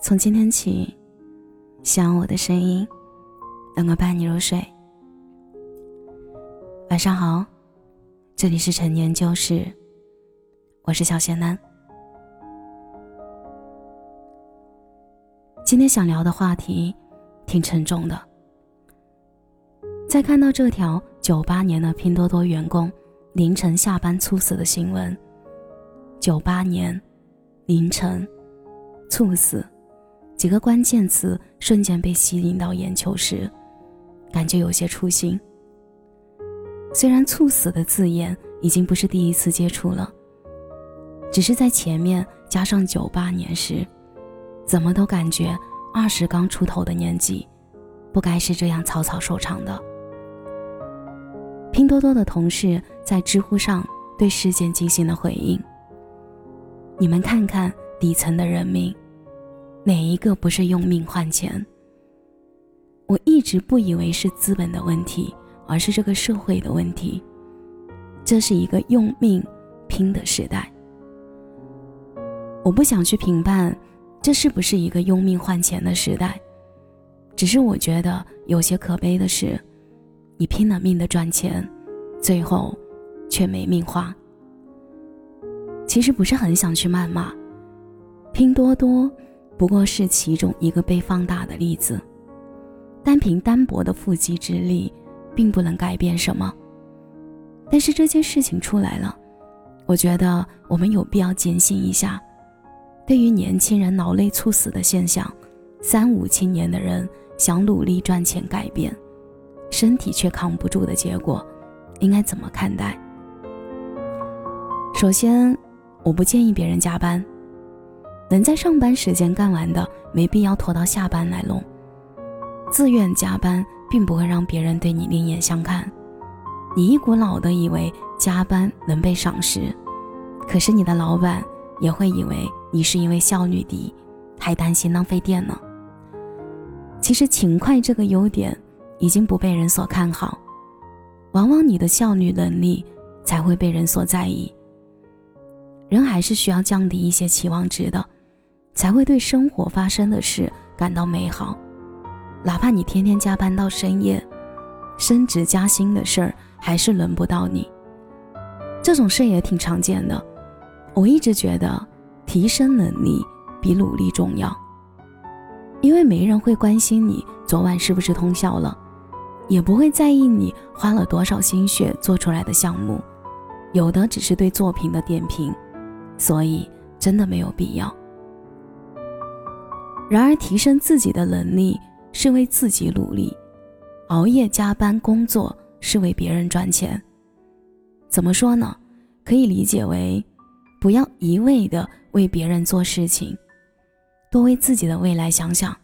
从今天起，希望我的声音能够伴你入睡。晚上好，这里是陈年旧事，我是小仙男。今天想聊的话题挺沉重的。在看到这条九八年的拼多多员工凌晨下班猝死的新闻，九八年凌晨猝死几个关键词瞬间被吸引到眼球时，感觉有些出心。虽然“猝死”的字眼已经不是第一次接触了，只是在前面加上九八年时，怎么都感觉二十刚出头的年纪，不该是这样草草收场的。拼多多的同事在知乎上对事件进行了回应。你们看看底层的人民，哪一个不是用命换钱？我一直不以为是资本的问题，而是这个社会的问题。这是一个用命拼的时代。我不想去评判这是不是一个用命换钱的时代，只是我觉得有些可悲的是。你拼了命的赚钱，最后却没命花。其实不是很想去谩骂，拼多多不过是其中一个被放大的例子。单凭单薄的腹肌之力，并不能改变什么。但是这件事情出来了，我觉得我们有必要警醒一下。对于年轻人劳累猝死的现象，三五青年的人想努力赚钱改变。身体却扛不住的结果，应该怎么看待？首先，我不建议别人加班，能在上班时间干完的，没必要拖到下班来弄。自愿加班并不会让别人对你另眼相看，你一股脑的以为加班能被赏识，可是你的老板也会以为你是因为效率低，还担心浪费电呢。其实勤快这个优点。已经不被人所看好，往往你的效率能力才会被人所在意。人还是需要降低一些期望值的，才会对生活发生的事感到美好。哪怕你天天加班到深夜，升职加薪的事儿还是轮不到你。这种事也挺常见的。我一直觉得，提升能力比努力重要，因为没人会关心你昨晚是不是通宵了。也不会在意你花了多少心血做出来的项目，有的只是对作品的点评，所以真的没有必要。然而，提升自己的能力是为自己努力，熬夜加班工作是为别人赚钱。怎么说呢？可以理解为，不要一味的为别人做事情，多为自己的未来想想，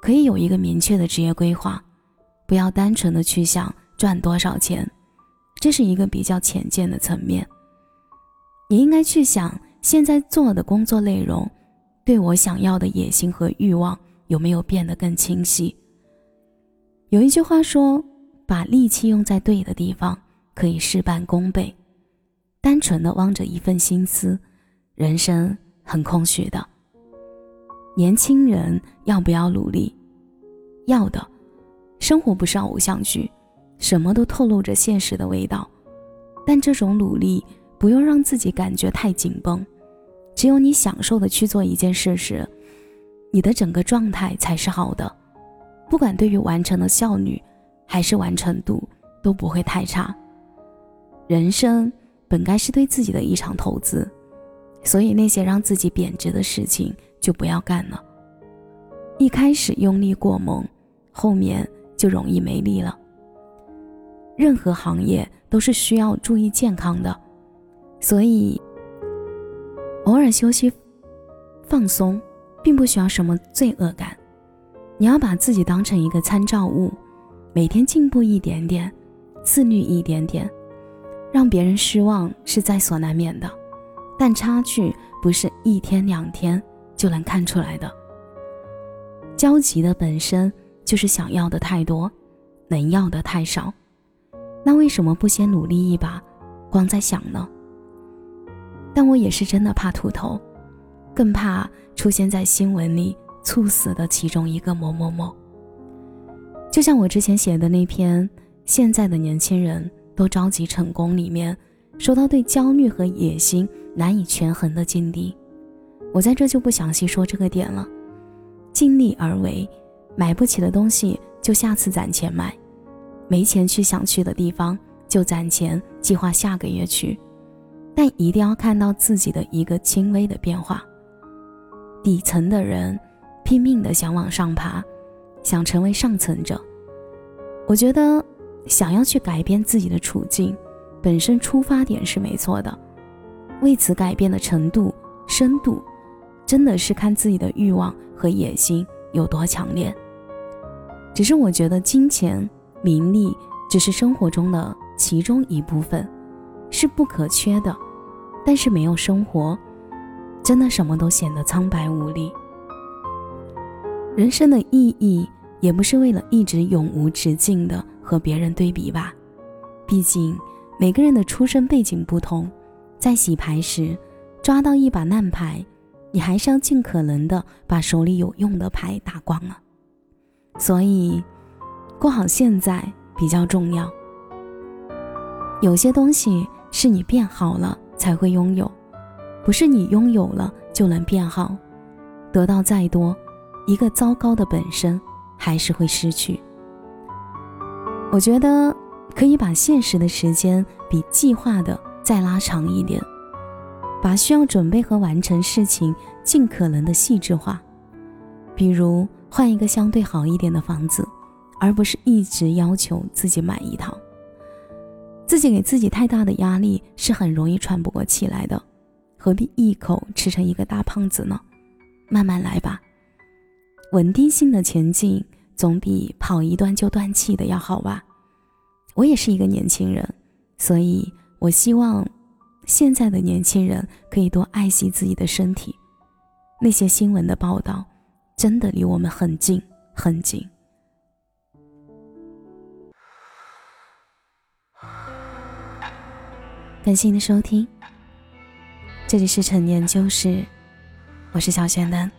可以有一个明确的职业规划。不要单纯的去想赚多少钱，这是一个比较浅见的层面。你应该去想现在做的工作内容，对我想要的野心和欲望有没有变得更清晰。有一句话说，把力气用在对的地方，可以事半功倍。单纯的望着一份心思，人生很空虚的。年轻人要不要努力？要的。生活不是偶像剧，什么都透露着现实的味道。但这种努力不用让自己感觉太紧绷，只有你享受的去做一件事时，你的整个状态才是好的。不管对于完成的效率还是完成度都不会太差。人生本该是对自己的一场投资，所以那些让自己贬值的事情就不要干了。一开始用力过猛，后面。就容易没力了。任何行业都是需要注意健康的，所以偶尔休息、放松，并不需要什么罪恶感。你要把自己当成一个参照物，每天进步一点点，自律一点点。让别人失望是在所难免的，但差距不是一天两天就能看出来的。焦急的本身。就是想要的太多，能要的太少。那为什么不先努力一把，光在想呢。但我也是真的怕秃头，更怕出现在新闻里猝死的其中一个某某某。就像我之前写的那篇《现在的年轻人都着急成功》里面说到对焦虑和野心难以权衡的境地，我在这就不详细说这个点了。尽力而为，买不起的东西就下次攒钱买，没钱去想去的地方就攒钱计划下个月去。但一定要看到自己的一个轻微的变化。底层的人拼命的想往上爬，想成为上层者。我觉得想要去改变自己的处境，本身出发点是没错的。为此改变的程度、深度，真的是看自己的欲望和野心有多强烈。只是我觉得金钱、名利只是生活中的其中一部分。是不可缺的，但是没有生活，真的什么都显得苍白无力。人生的意义也不是为了一直永无止境的和别人对比吧？毕竟每个人的出身背景不同，在洗牌时抓到一把烂牌，你还是要尽可能的把手里有用的牌打光了。所以，过好现在比较重要。有些东西。是你变好了才会拥有，不是你拥有了就能变好。得到再多，一个糟糕的本身还是会失去。我觉得可以把现实的时间比计划的再拉长一点，把需要准备和完成事情尽可能的细致化。比如换一个相对好一点的房子，而不是一直要求自己买一套。自己给自己太大的压力是很容易喘不过气来的，何必一口吃成一个大胖子呢？慢慢来吧，稳定性的前进总比跑一段就断气的要好吧。我也是一个年轻人，所以我希望现在的年轻人可以多爱惜自己的身体。那些新闻的报道，真的离我们很近很近。感谢您的收听，这里是陈年旧事，我是小仙丹。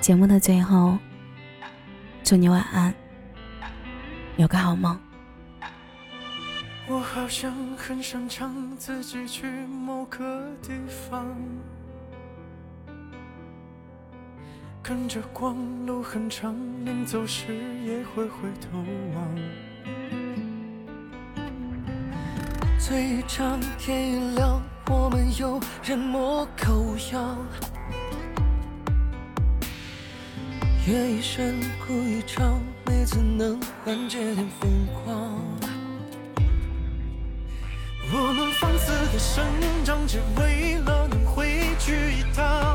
节目的最后，祝你晚安，有个好梦。我好像很擅长自己去某个地方，跟着光，路很长，临走时也会回头望。最长天一亮，我们又人模狗样。夜已深，哭一场，没次能缓解点疯狂。我们放肆的生长，只为了能回去一趟，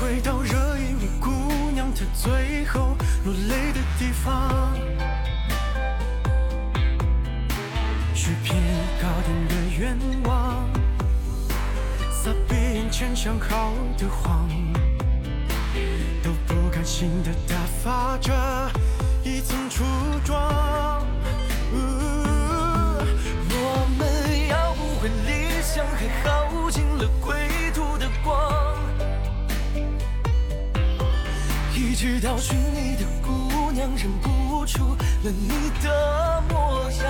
回到惹一位姑娘她最后落泪的地方。许片糕点的愿望，撒遍眼前想好的谎，都不甘心的打发着直到寻你的姑娘认不出了你的模样。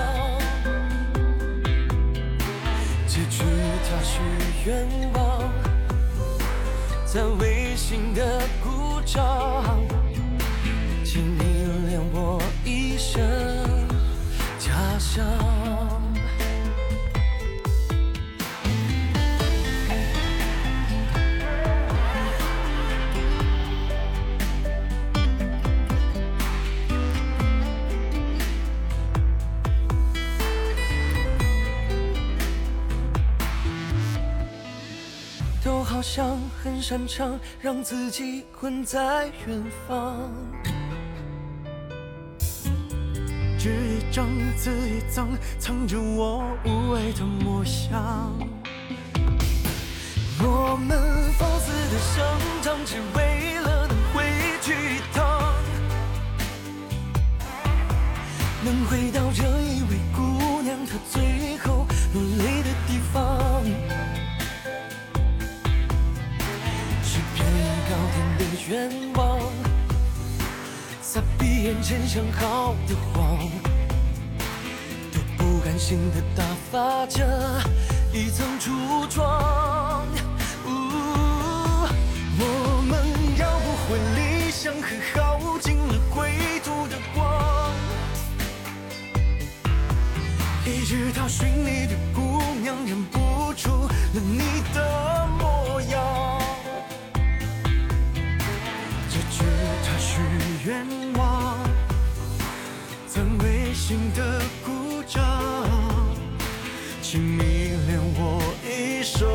愿望，在微信的鼓掌，好像很擅长让自己困在远方，纸一张，字一脏，藏着我无畏的模样。我们放肆的生长，只为了能回去一趟，能回到这一位姑娘她最愿望，撒闭眼前想好的谎，都不甘心的打发着一层橱窗。我们要不回理想和耗尽了归途的光，一直到寻你的姑娘认不出了你的愿望，曾违心的鼓掌，请迷恋我一生。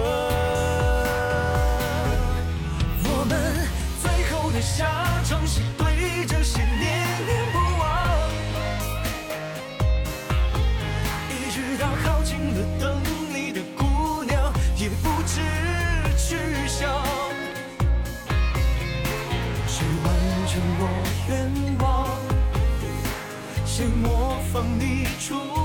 我们最后的下场是 춤을